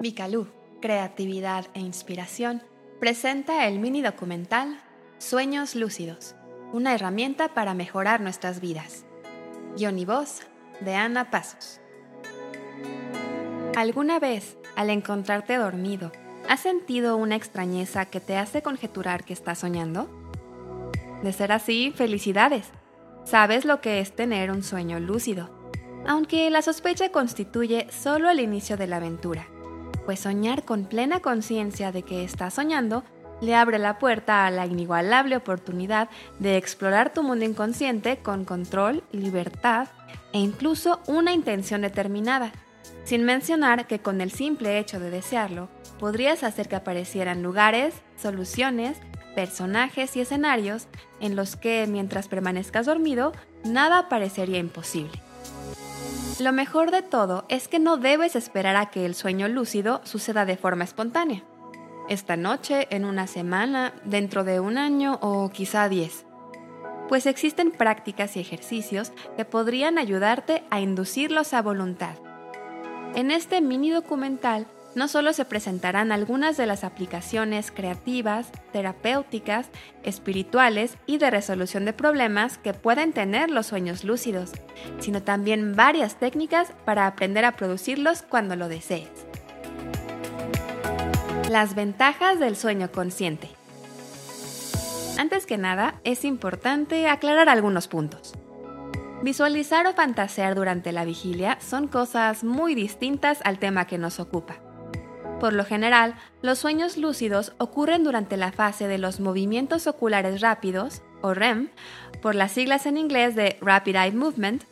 Vicalú, Creatividad e Inspiración, presenta el mini documental Sueños Lúcidos, una herramienta para mejorar nuestras vidas. Guión y voz de Ana Pasos. ¿Alguna vez, al encontrarte dormido, has sentido una extrañeza que te hace conjeturar que estás soñando? De ser así, felicidades. Sabes lo que es tener un sueño lúcido, aunque la sospecha constituye solo el inicio de la aventura pues soñar con plena conciencia de que estás soñando le abre la puerta a la inigualable oportunidad de explorar tu mundo inconsciente con control, libertad e incluso una intención determinada, sin mencionar que con el simple hecho de desearlo, podrías hacer que aparecieran lugares, soluciones, personajes y escenarios en los que mientras permanezcas dormido, nada parecería imposible. Lo mejor de todo es que no debes esperar a que el sueño lúcido suceda de forma espontánea. Esta noche, en una semana, dentro de un año o quizá diez. Pues existen prácticas y ejercicios que podrían ayudarte a inducirlos a voluntad. En este mini documental no solo se presentarán algunas de las aplicaciones creativas, terapéuticas, espirituales y de resolución de problemas que pueden tener los sueños lúcidos, sino también varias técnicas para aprender a producirlos cuando lo desees. Las ventajas del sueño consciente. Antes que nada, es importante aclarar algunos puntos. Visualizar o fantasear durante la vigilia son cosas muy distintas al tema que nos ocupa. Por lo general, los sueños lúcidos ocurren durante la fase de los movimientos oculares rápidos, o REM, por las siglas en inglés de Rapid Eye Movement,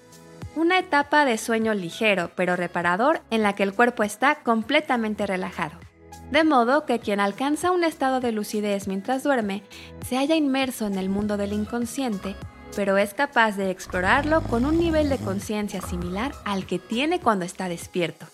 una etapa de sueño ligero pero reparador en la que el cuerpo está completamente relajado. De modo que quien alcanza un estado de lucidez mientras duerme se halla inmerso en el mundo del inconsciente, pero es capaz de explorarlo con un nivel de conciencia similar al que tiene cuando está despierto.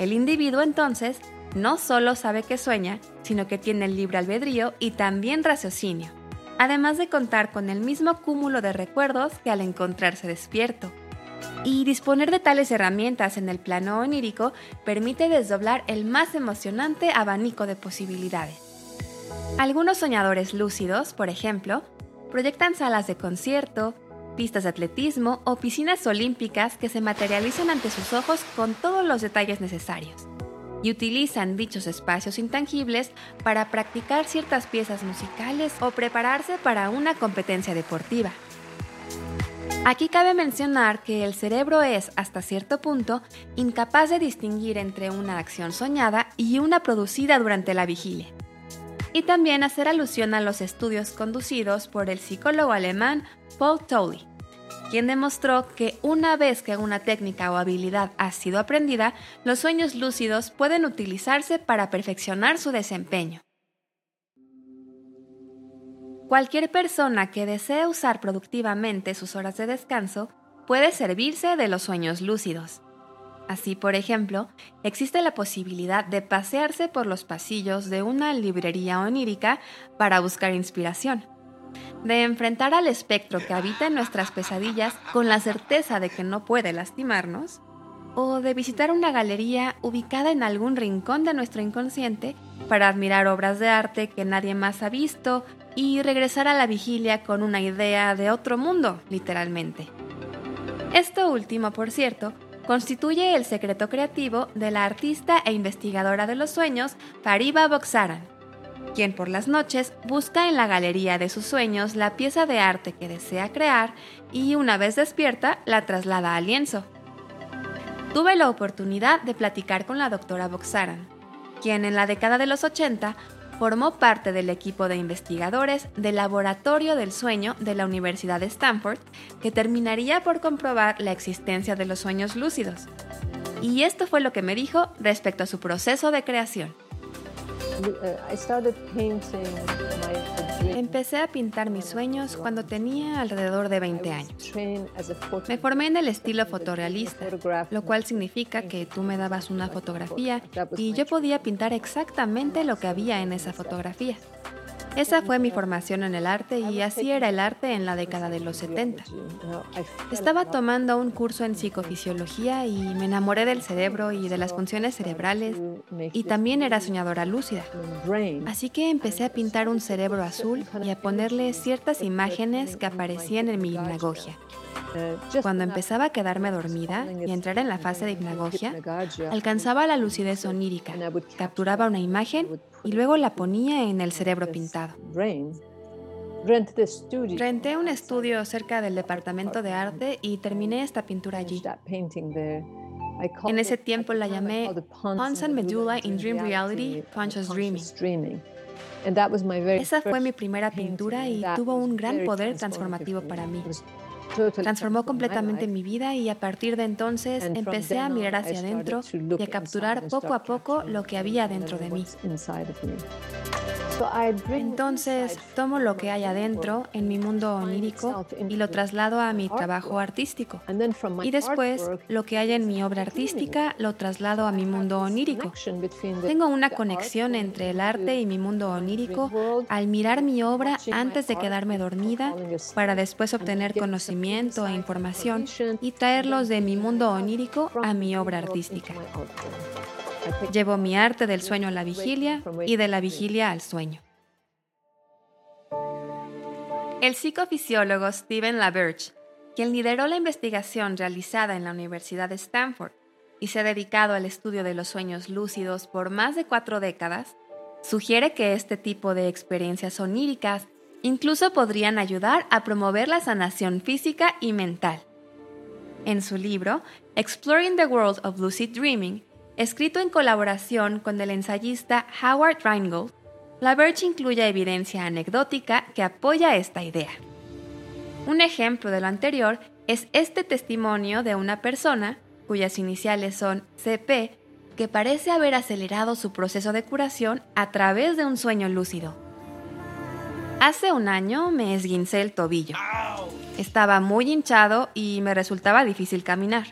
El individuo entonces no solo sabe que sueña, sino que tiene el libre albedrío y también raciocinio, además de contar con el mismo cúmulo de recuerdos que al encontrarse despierto. Y disponer de tales herramientas en el plano onírico permite desdoblar el más emocionante abanico de posibilidades. Algunos soñadores lúcidos, por ejemplo, proyectan salas de concierto, pistas de atletismo o piscinas olímpicas que se materializan ante sus ojos con todos los detalles necesarios. Y utilizan dichos espacios intangibles para practicar ciertas piezas musicales o prepararse para una competencia deportiva. Aquí cabe mencionar que el cerebro es, hasta cierto punto, incapaz de distinguir entre una acción soñada y una producida durante la vigilia. Y también hacer alusión a los estudios conducidos por el psicólogo alemán Paul Tolley, quien demostró que una vez que una técnica o habilidad ha sido aprendida, los sueños lúcidos pueden utilizarse para perfeccionar su desempeño. Cualquier persona que desee usar productivamente sus horas de descanso puede servirse de los sueños lúcidos. Así, por ejemplo, existe la posibilidad de pasearse por los pasillos de una librería onírica para buscar inspiración de enfrentar al espectro que habita en nuestras pesadillas con la certeza de que no puede lastimarnos, o de visitar una galería ubicada en algún rincón de nuestro inconsciente para admirar obras de arte que nadie más ha visto y regresar a la vigilia con una idea de otro mundo, literalmente. Esto último, por cierto, constituye el secreto creativo de la artista e investigadora de los sueños Fariba Boxaran, quien por las noches busca en la galería de sus sueños la pieza de arte que desea crear y una vez despierta la traslada al lienzo. Tuve la oportunidad de platicar con la doctora Boxaran, quien en la década de los 80 formó parte del equipo de investigadores del Laboratorio del Sueño de la Universidad de Stanford, que terminaría por comprobar la existencia de los sueños lúcidos. Y esto fue lo que me dijo respecto a su proceso de creación. Empecé a pintar mis sueños cuando tenía alrededor de 20 años. Me formé en el estilo fotorrealista, lo cual significa que tú me dabas una fotografía y yo podía pintar exactamente lo que había en esa fotografía. Esa fue mi formación en el arte y así era el arte en la década de los 70. Estaba tomando un curso en psicofisiología y me enamoré del cerebro y de las funciones cerebrales y también era soñadora lúcida. Así que empecé a pintar un cerebro azul y a ponerle ciertas imágenes que aparecían en mi hipnagogia. Cuando empezaba a quedarme dormida y entrar en la fase de hipnagogia, alcanzaba la lucidez onírica, capturaba una imagen y luego la ponía en el cerebro pintado. Renté un estudio cerca del departamento de arte y terminé esta pintura allí. En ese tiempo la llamé Pons and Medulla in Dream Reality, Conscious Dreaming. Esa fue mi primera pintura y tuvo un gran poder transformativo para mí. Transformó completamente mi vida y a partir de entonces empecé a mirar hacia adentro y a capturar poco a poco lo que había dentro de mí. Entonces tomo lo que hay adentro en mi mundo onírico y lo traslado a mi trabajo artístico. Y después lo que hay en mi obra artística lo traslado a mi mundo onírico. Tengo una conexión entre el arte y mi mundo onírico al mirar mi obra antes de quedarme dormida para después obtener conocimiento e información y traerlos de mi mundo onírico a mi obra artística. Llevo mi arte del sueño a la vigilia y de la vigilia al sueño. El psicofisiólogo Stephen LaBerge, quien lideró la investigación realizada en la Universidad de Stanford y se ha dedicado al estudio de los sueños lúcidos por más de cuatro décadas, sugiere que este tipo de experiencias oníricas incluso podrían ayudar a promover la sanación física y mental. En su libro, Exploring the World of Lucid Dreaming, escrito en colaboración con el ensayista Howard Rheingold, LaBerge incluye evidencia anecdótica que apoya esta idea. Un ejemplo de lo anterior es este testimonio de una persona, cuyas iniciales son CP, que parece haber acelerado su proceso de curación a través de un sueño lúcido. Hace un año me esguincé el tobillo. Estaba muy hinchado y me resultaba difícil caminar.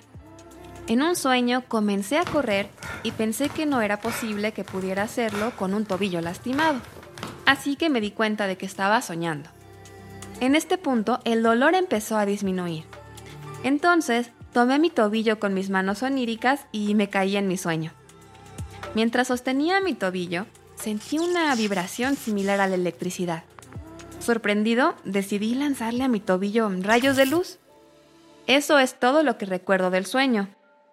En un sueño comencé a correr y pensé que no era posible que pudiera hacerlo con un tobillo lastimado. Así que me di cuenta de que estaba soñando. En este punto el dolor empezó a disminuir. Entonces tomé mi tobillo con mis manos oníricas y me caí en mi sueño. Mientras sostenía mi tobillo, sentí una vibración similar a la electricidad. Sorprendido, decidí lanzarle a mi tobillo rayos de luz. Eso es todo lo que recuerdo del sueño,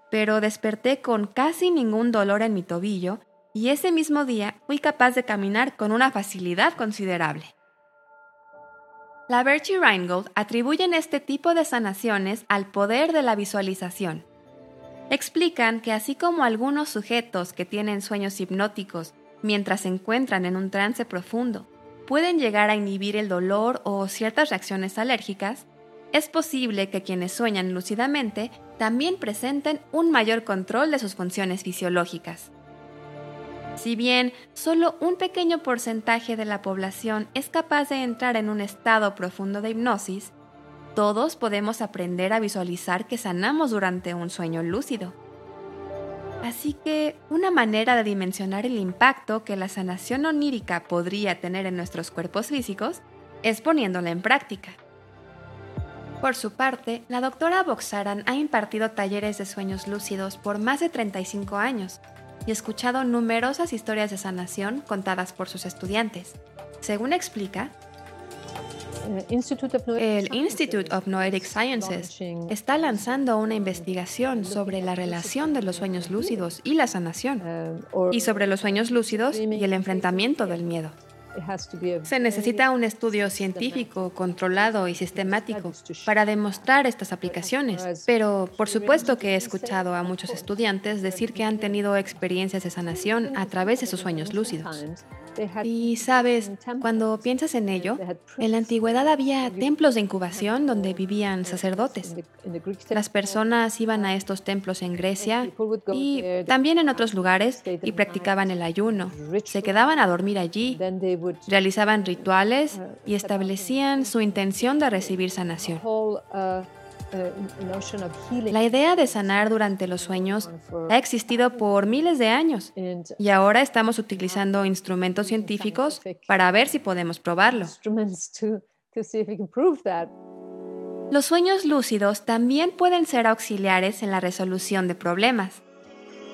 pero desperté con casi ningún dolor en mi tobillo y ese mismo día fui capaz de caminar con una facilidad considerable. La y Reingold atribuyen este tipo de sanaciones al poder de la visualización. Explican que así como algunos sujetos que tienen sueños hipnóticos mientras se encuentran en un trance profundo pueden llegar a inhibir el dolor o ciertas reacciones alérgicas, es posible que quienes sueñan lúcidamente también presenten un mayor control de sus funciones fisiológicas. Si bien solo un pequeño porcentaje de la población es capaz de entrar en un estado profundo de hipnosis, todos podemos aprender a visualizar que sanamos durante un sueño lúcido. Así que una manera de dimensionar el impacto que la sanación onírica podría tener en nuestros cuerpos físicos es poniéndola en práctica. Por su parte, la doctora Boxaran ha impartido talleres de sueños lúcidos por más de 35 años y escuchado numerosas historias de sanación contadas por sus estudiantes. Según explica, el Institute of Noetic Sciences está lanzando una investigación sobre la relación de los sueños lúcidos y la sanación, y sobre los sueños lúcidos y el enfrentamiento del miedo. Se necesita un estudio científico, controlado y sistemático para demostrar estas aplicaciones, pero por supuesto que he escuchado a muchos estudiantes decir que han tenido experiencias de sanación a través de sus sueños lúcidos. Y sabes, cuando piensas en ello, en la antigüedad había templos de incubación donde vivían sacerdotes. Las personas iban a estos templos en Grecia y también en otros lugares y practicaban el ayuno. Se quedaban a dormir allí, realizaban rituales y establecían su intención de recibir sanación. La idea de sanar durante los sueños ha existido por miles de años y ahora estamos utilizando instrumentos científicos para ver si podemos probarlo. Los sueños lúcidos también pueden ser auxiliares en la resolución de problemas.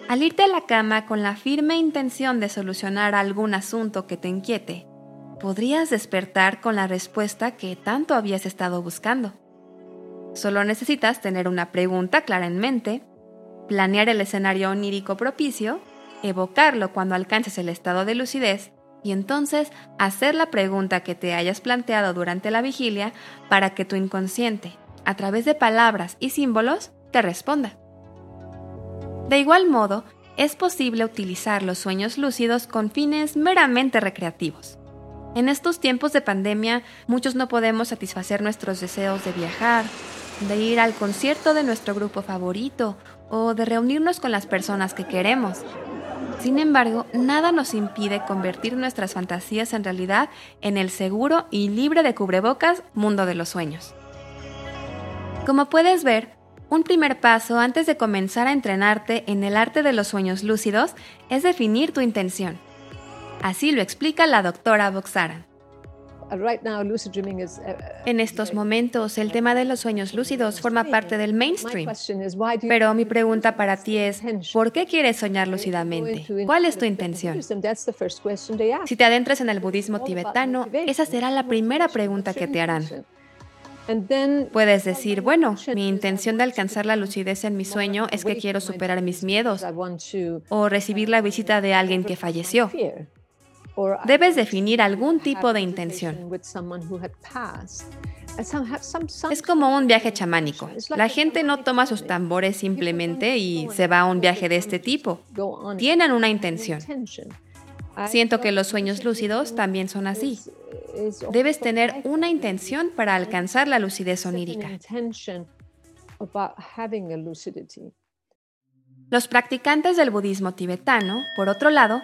Al irte a la cama con la firme intención de solucionar algún asunto que te inquiete, podrías despertar con la respuesta que tanto habías estado buscando. Solo necesitas tener una pregunta clara en mente, planear el escenario onírico propicio, evocarlo cuando alcances el estado de lucidez y entonces hacer la pregunta que te hayas planteado durante la vigilia para que tu inconsciente, a través de palabras y símbolos, te responda. De igual modo, es posible utilizar los sueños lúcidos con fines meramente recreativos. En estos tiempos de pandemia, muchos no podemos satisfacer nuestros deseos de viajar, de ir al concierto de nuestro grupo favorito o de reunirnos con las personas que queremos. Sin embargo, nada nos impide convertir nuestras fantasías en realidad en el seguro y libre de cubrebocas mundo de los sueños. Como puedes ver, un primer paso antes de comenzar a entrenarte en el arte de los sueños lúcidos es definir tu intención. Así lo explica la doctora Boxaran. Uh, en estos momentos, el tema de los sueños lúcidos forma parte del mainstream. Pero mi pregunta para ti es, ¿por qué quieres soñar lúcidamente? ¿Cuál es tu intención? Si te adentras en el budismo tibetano, esa será la primera pregunta que te harán. Puedes decir, bueno, mi intención de alcanzar la lucidez en mi sueño es que quiero superar mis miedos o recibir la visita de alguien que falleció. Debes definir algún tipo de intención. Es como un viaje chamánico. La gente no toma sus tambores simplemente y se va a un viaje de este tipo. Tienen una intención. Siento que los sueños lúcidos también son así. Debes tener una intención para alcanzar la lucidez onírica. Los practicantes del budismo tibetano, por otro lado,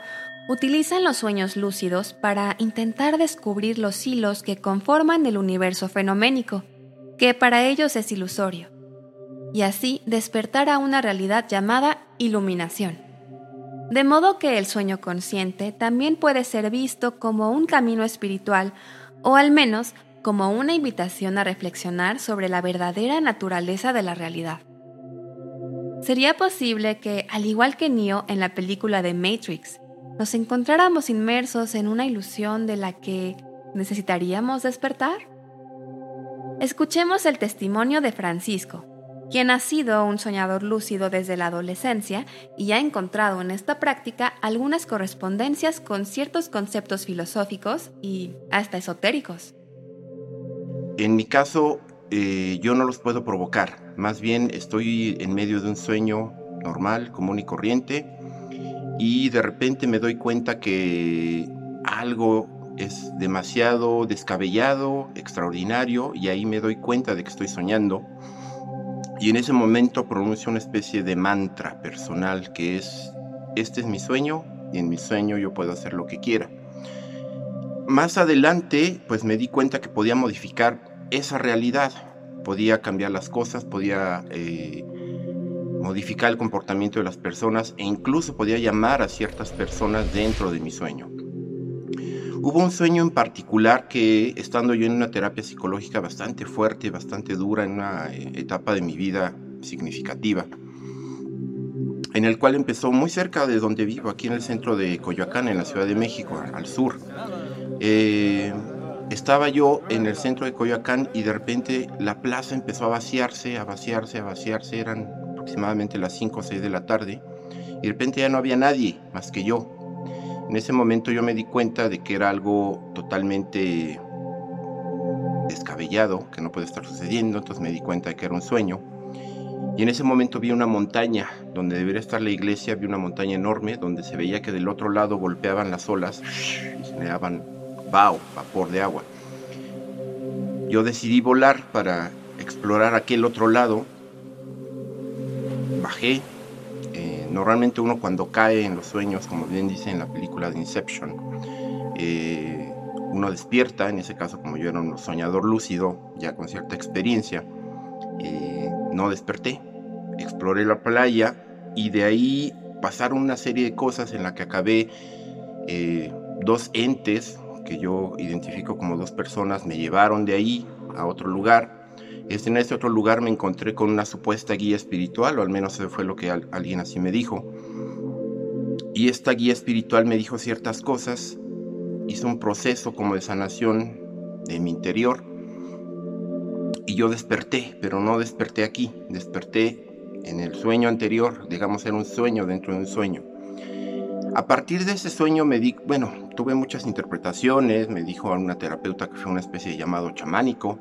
utilizan los sueños lúcidos para intentar descubrir los hilos que conforman el universo fenoménico, que para ellos es ilusorio, y así despertar a una realidad llamada iluminación. De modo que el sueño consciente también puede ser visto como un camino espiritual o al menos como una invitación a reflexionar sobre la verdadera naturaleza de la realidad. Sería posible que, al igual que Neo en la película de Matrix, nos encontráramos inmersos en una ilusión de la que necesitaríamos despertar? Escuchemos el testimonio de Francisco, quien ha sido un soñador lúcido desde la adolescencia y ha encontrado en esta práctica algunas correspondencias con ciertos conceptos filosóficos y hasta esotéricos. En mi caso, eh, yo no los puedo provocar, más bien estoy en medio de un sueño normal, común y corriente, y de repente me doy cuenta que algo es demasiado descabellado, extraordinario, y ahí me doy cuenta de que estoy soñando y en ese momento pronuncio una especie de mantra personal que es, este es mi sueño y en mi sueño yo puedo hacer lo que quiera. Más adelante, pues me di cuenta que podía modificar esa realidad, podía cambiar las cosas, podía eh, modificar el comportamiento de las personas e incluso podía llamar a ciertas personas dentro de mi sueño. Hubo un sueño en particular que, estando yo en una terapia psicológica bastante fuerte, bastante dura, en una eh, etapa de mi vida significativa, en el cual empezó muy cerca de donde vivo, aquí en el centro de Coyoacán, en la Ciudad de México, al sur. Eh, estaba yo en el centro de Coyoacán y de repente la plaza empezó a vaciarse, a vaciarse, a vaciarse. Eran aproximadamente las 5 o 6 de la tarde y de repente ya no había nadie más que yo. En ese momento yo me di cuenta de que era algo totalmente descabellado, que no puede estar sucediendo, entonces me di cuenta de que era un sueño. Y en ese momento vi una montaña, donde debería estar la iglesia, vi una montaña enorme, donde se veía que del otro lado golpeaban las olas y generaban vaho, vapor de agua. Yo decidí volar para explorar aquel otro lado. Bajé, normalmente uno cuando cae en los sueños, como bien dice en la película de Inception, eh, uno despierta, en ese caso como yo era un soñador lúcido, ya con cierta experiencia, eh, no desperté. Exploré la playa y de ahí pasaron una serie de cosas en la que acabé eh, dos entes que yo identifico como dos personas me llevaron de ahí a otro lugar. Este, en este otro lugar me encontré con una supuesta guía espiritual, o al menos eso fue lo que alguien así me dijo. Y esta guía espiritual me dijo ciertas cosas, hizo un proceso como de sanación de mi interior. Y yo desperté, pero no desperté aquí, desperté en el sueño anterior, digamos era un sueño dentro de un sueño. A partir de ese sueño me di, bueno, tuve muchas interpretaciones, me dijo una terapeuta que fue una especie de llamado chamánico,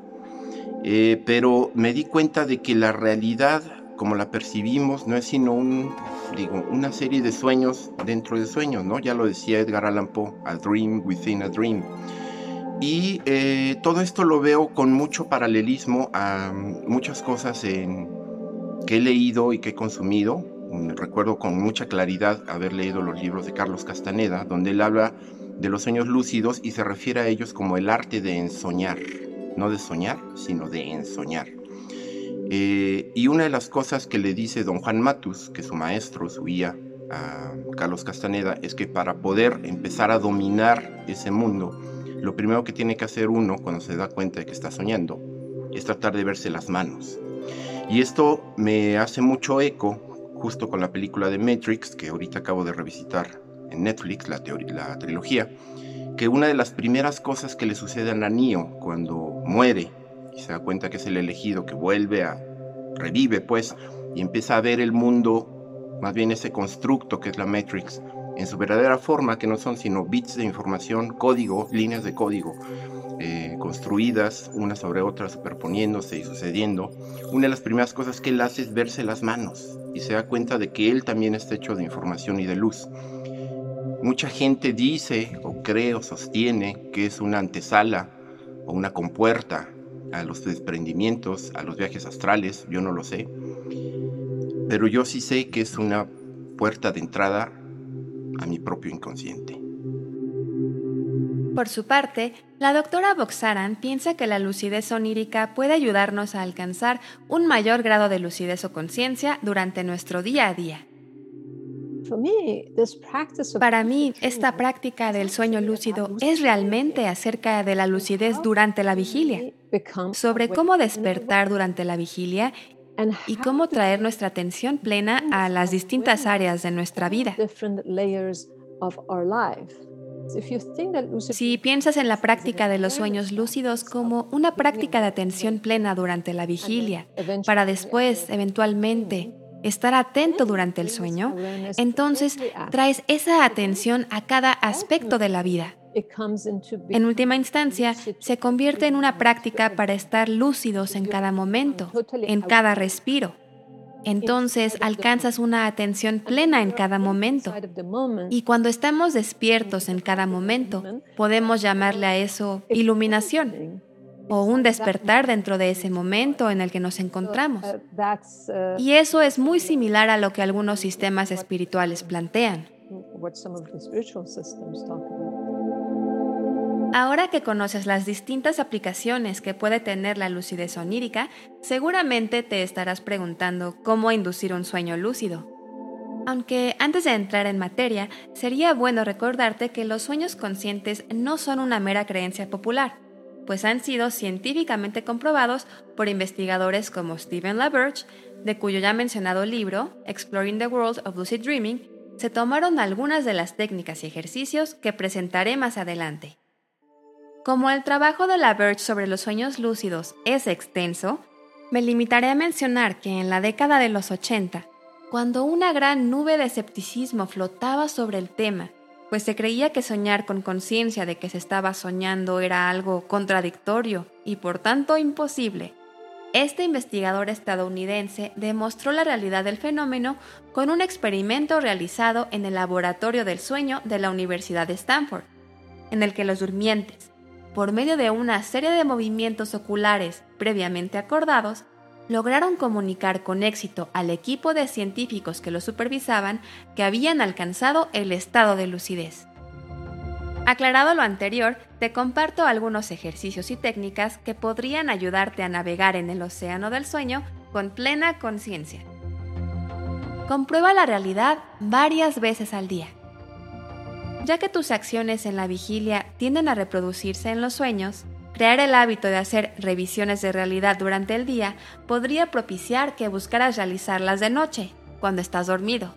eh, pero me di cuenta de que la realidad, como la percibimos, no es sino una serie de sueños dentro de sueños, ¿no? Ya lo decía Edgar Allan Poe, a dream within a dream. Y eh, todo esto lo veo con mucho paralelismo a muchas cosas en, que he leído y que he consumido, recuerdo con mucha claridad haber leído los libros de Carlos Castaneda, donde él habla de los sueños lúcidos y se refiere a ellos como el arte de ensoñar, no de soñar, sino de ensoñar. Eh, y una de las cosas que le dice don Juan Matus, que su maestro, su guía, a Carlos Castaneda, es que para poder empezar a dominar ese mundo, lo primero que tiene que hacer uno cuando se da cuenta de que está soñando es tratar de verse las manos. Y esto me hace mucho eco justo con la película de Matrix, que ahorita acabo de revisitar en Netflix, la, la trilogía, que una de las primeras cosas que le sucede a Neo cuando muere y se da cuenta que es el elegido, que vuelve a, revive pues, y empieza a ver el mundo, más bien ese constructo que es la Matrix, en su verdadera forma, que no son sino bits de información, código, líneas de código, eh, construidas una sobre otra, superponiéndose y sucediendo, una de las primeras cosas que él hace es verse las manos y se da cuenta de que él también está hecho de información y de luz. Mucha gente dice o cree o sostiene que es una antesala o una compuerta a los desprendimientos, a los viajes astrales, yo no lo sé, pero yo sí sé que es una puerta de entrada a mi propio inconsciente. Por su parte, la doctora Boxaran piensa que la lucidez onírica puede ayudarnos a alcanzar un mayor grado de lucidez o conciencia durante nuestro día a día. Para mí, esta práctica del sueño lúcido es realmente acerca de la lucidez durante la vigilia, sobre cómo despertar durante la vigilia y cómo traer nuestra atención plena a las distintas áreas de nuestra vida. Si piensas en la práctica de los sueños lúcidos como una práctica de atención plena durante la vigilia, para después, eventualmente, estar atento durante el sueño, entonces traes esa atención a cada aspecto de la vida. En última instancia, se convierte en una práctica para estar lúcidos en cada momento, en cada respiro. Entonces alcanzas una atención plena en cada momento. Y cuando estamos despiertos en cada momento, podemos llamarle a eso iluminación o un despertar dentro de ese momento en el que nos encontramos. Y eso es muy similar a lo que algunos sistemas espirituales plantean. Ahora que conoces las distintas aplicaciones que puede tener la lucidez onírica, seguramente te estarás preguntando cómo inducir un sueño lúcido. Aunque antes de entrar en materia, sería bueno recordarte que los sueños conscientes no son una mera creencia popular, pues han sido científicamente comprobados por investigadores como Stephen LaBerge, de cuyo ya mencionado libro, Exploring the World of Lucid Dreaming, se tomaron algunas de las técnicas y ejercicios que presentaré más adelante. Como el trabajo de la Birch sobre los sueños lúcidos es extenso, me limitaré a mencionar que en la década de los 80, cuando una gran nube de escepticismo flotaba sobre el tema, pues se creía que soñar con conciencia de que se estaba soñando era algo contradictorio y por tanto imposible, este investigador estadounidense demostró la realidad del fenómeno con un experimento realizado en el Laboratorio del Sueño de la Universidad de Stanford, en el que los durmientes, por medio de una serie de movimientos oculares previamente acordados, lograron comunicar con éxito al equipo de científicos que lo supervisaban que habían alcanzado el estado de lucidez. Aclarado lo anterior, te comparto algunos ejercicios y técnicas que podrían ayudarte a navegar en el océano del sueño con plena conciencia. Comprueba la realidad varias veces al día. Ya que tus acciones en la vigilia tienden a reproducirse en los sueños, crear el hábito de hacer revisiones de realidad durante el día podría propiciar que buscaras realizarlas de noche, cuando estás dormido.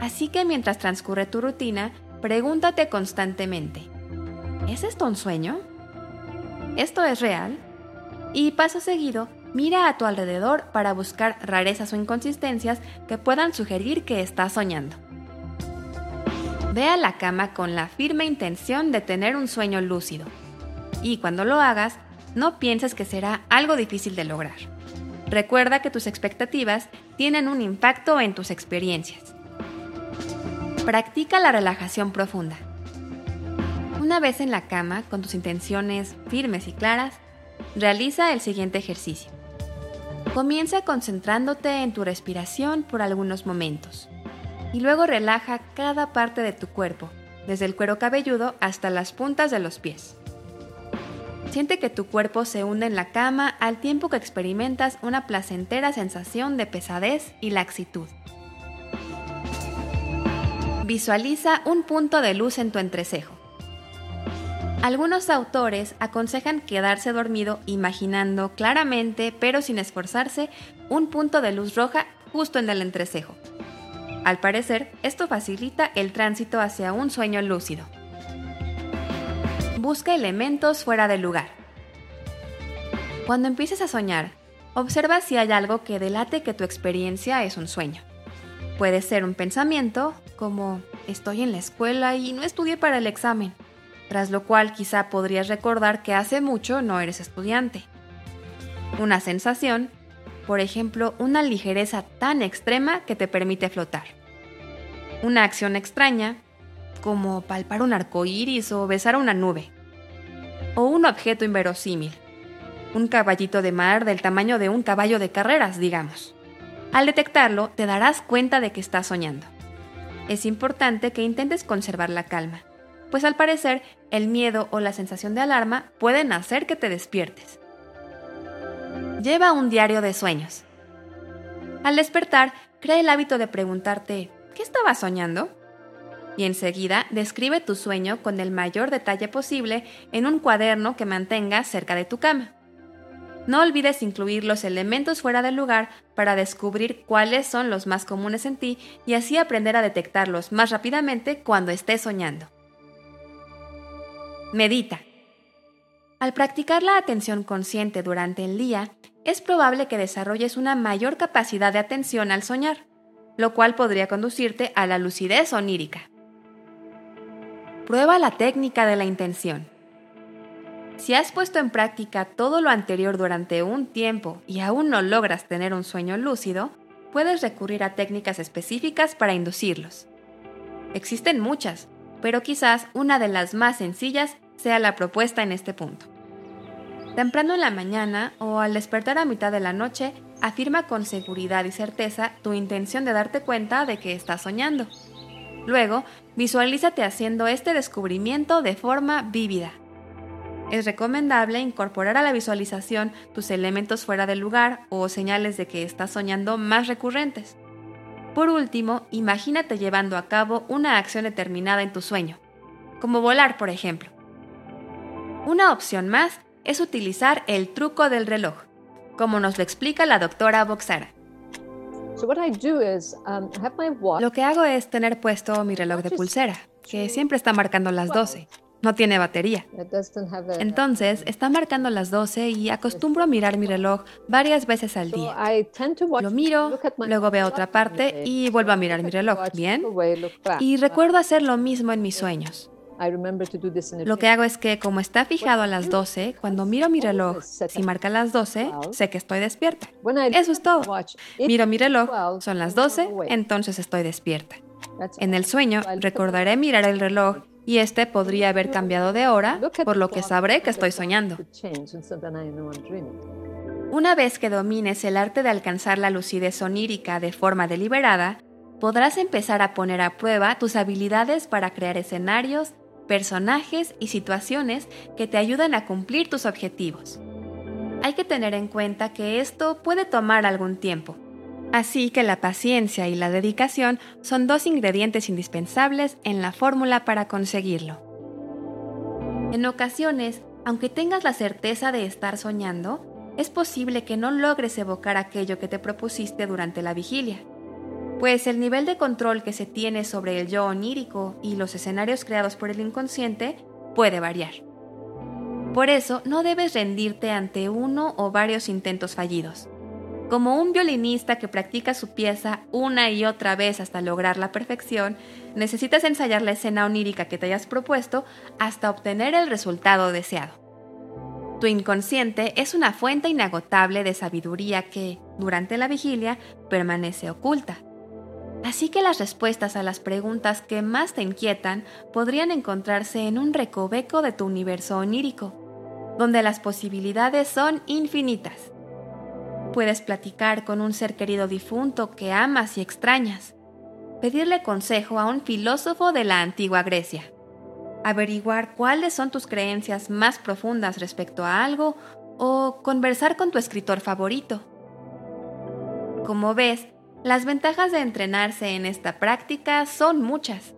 Así que mientras transcurre tu rutina, pregúntate constantemente, ¿es esto un sueño? ¿Esto es real? Y paso seguido, mira a tu alrededor para buscar rarezas o inconsistencias que puedan sugerir que estás soñando. Ve a la cama con la firme intención de tener un sueño lúcido. Y cuando lo hagas, no pienses que será algo difícil de lograr. Recuerda que tus expectativas tienen un impacto en tus experiencias. Practica la relajación profunda. Una vez en la cama, con tus intenciones firmes y claras, realiza el siguiente ejercicio. Comienza concentrándote en tu respiración por algunos momentos y luego relaja cada parte de tu cuerpo, desde el cuero cabelludo hasta las puntas de los pies. Siente que tu cuerpo se hunde en la cama al tiempo que experimentas una placentera sensación de pesadez y laxitud. Visualiza un punto de luz en tu entrecejo. Algunos autores aconsejan quedarse dormido imaginando claramente, pero sin esforzarse, un punto de luz roja justo en el entrecejo. Al parecer, esto facilita el tránsito hacia un sueño lúcido. Busca elementos fuera del lugar. Cuando empieces a soñar, observa si hay algo que delate que tu experiencia es un sueño. Puede ser un pensamiento, como estoy en la escuela y no estudié para el examen, tras lo cual quizá podrías recordar que hace mucho no eres estudiante. Una sensación, por ejemplo, una ligereza tan extrema que te permite flotar. Una acción extraña, como palpar un arco iris o besar una nube. O un objeto inverosímil. Un caballito de mar del tamaño de un caballo de carreras, digamos. Al detectarlo, te darás cuenta de que estás soñando. Es importante que intentes conservar la calma, pues al parecer el miedo o la sensación de alarma pueden hacer que te despiertes. Lleva un diario de sueños. Al despertar, crea el hábito de preguntarte, ¿qué estaba soñando? Y enseguida describe tu sueño con el mayor detalle posible en un cuaderno que mantengas cerca de tu cama. No olvides incluir los elementos fuera del lugar para descubrir cuáles son los más comunes en ti y así aprender a detectarlos más rápidamente cuando estés soñando. Medita. Al practicar la atención consciente durante el día, es probable que desarrolles una mayor capacidad de atención al soñar, lo cual podría conducirte a la lucidez onírica. Prueba la técnica de la intención. Si has puesto en práctica todo lo anterior durante un tiempo y aún no logras tener un sueño lúcido, puedes recurrir a técnicas específicas para inducirlos. Existen muchas, pero quizás una de las más sencillas sea la propuesta en este punto. Temprano en la mañana o al despertar a mitad de la noche, afirma con seguridad y certeza tu intención de darte cuenta de que estás soñando. Luego, visualízate haciendo este descubrimiento de forma vívida. Es recomendable incorporar a la visualización tus elementos fuera del lugar o señales de que estás soñando más recurrentes. Por último, imagínate llevando a cabo una acción determinada en tu sueño, como volar, por ejemplo. Una opción más es utilizar el truco del reloj, como nos lo explica la doctora Boxara. Lo que hago es tener puesto mi reloj de pulsera, que siempre está marcando las 12. No tiene batería. Entonces, está marcando las 12 y acostumbro a mirar mi reloj varias veces al día. Lo miro, luego veo otra parte y vuelvo a mirar mi reloj, ¿bien? Y recuerdo hacer lo mismo en mis sueños. Lo que hago es que como está fijado a las 12, cuando miro mi reloj, si marca las 12, sé que estoy despierta. Eso es todo. Miro mi reloj, son las 12, entonces estoy despierta. En el sueño, recordaré mirar el reloj y este podría haber cambiado de hora, por lo que sabré que estoy soñando. Una vez que domines el arte de alcanzar la lucidez onírica de forma deliberada, podrás empezar a poner a prueba tus habilidades para crear escenarios personajes y situaciones que te ayudan a cumplir tus objetivos. Hay que tener en cuenta que esto puede tomar algún tiempo, así que la paciencia y la dedicación son dos ingredientes indispensables en la fórmula para conseguirlo. En ocasiones, aunque tengas la certeza de estar soñando, es posible que no logres evocar aquello que te propusiste durante la vigilia pues el nivel de control que se tiene sobre el yo onírico y los escenarios creados por el inconsciente puede variar. Por eso no debes rendirte ante uno o varios intentos fallidos. Como un violinista que practica su pieza una y otra vez hasta lograr la perfección, necesitas ensayar la escena onírica que te hayas propuesto hasta obtener el resultado deseado. Tu inconsciente es una fuente inagotable de sabiduría que, durante la vigilia, permanece oculta Así que las respuestas a las preguntas que más te inquietan podrían encontrarse en un recoveco de tu universo onírico, donde las posibilidades son infinitas. Puedes platicar con un ser querido difunto que amas y extrañas, pedirle consejo a un filósofo de la antigua Grecia, averiguar cuáles son tus creencias más profundas respecto a algo o conversar con tu escritor favorito. Como ves, las ventajas de entrenarse en esta práctica son muchas.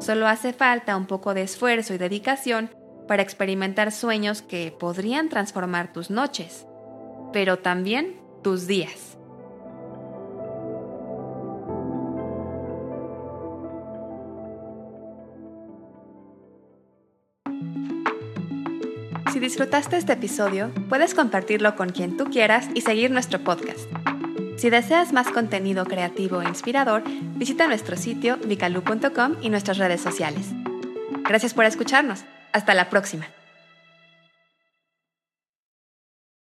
Solo hace falta un poco de esfuerzo y dedicación para experimentar sueños que podrían transformar tus noches, pero también tus días. Si disfrutaste este episodio, puedes compartirlo con quien tú quieras y seguir nuestro podcast. Si deseas más contenido creativo e inspirador, visita nuestro sitio vicalu.com y nuestras redes sociales. Gracias por escucharnos. Hasta la próxima.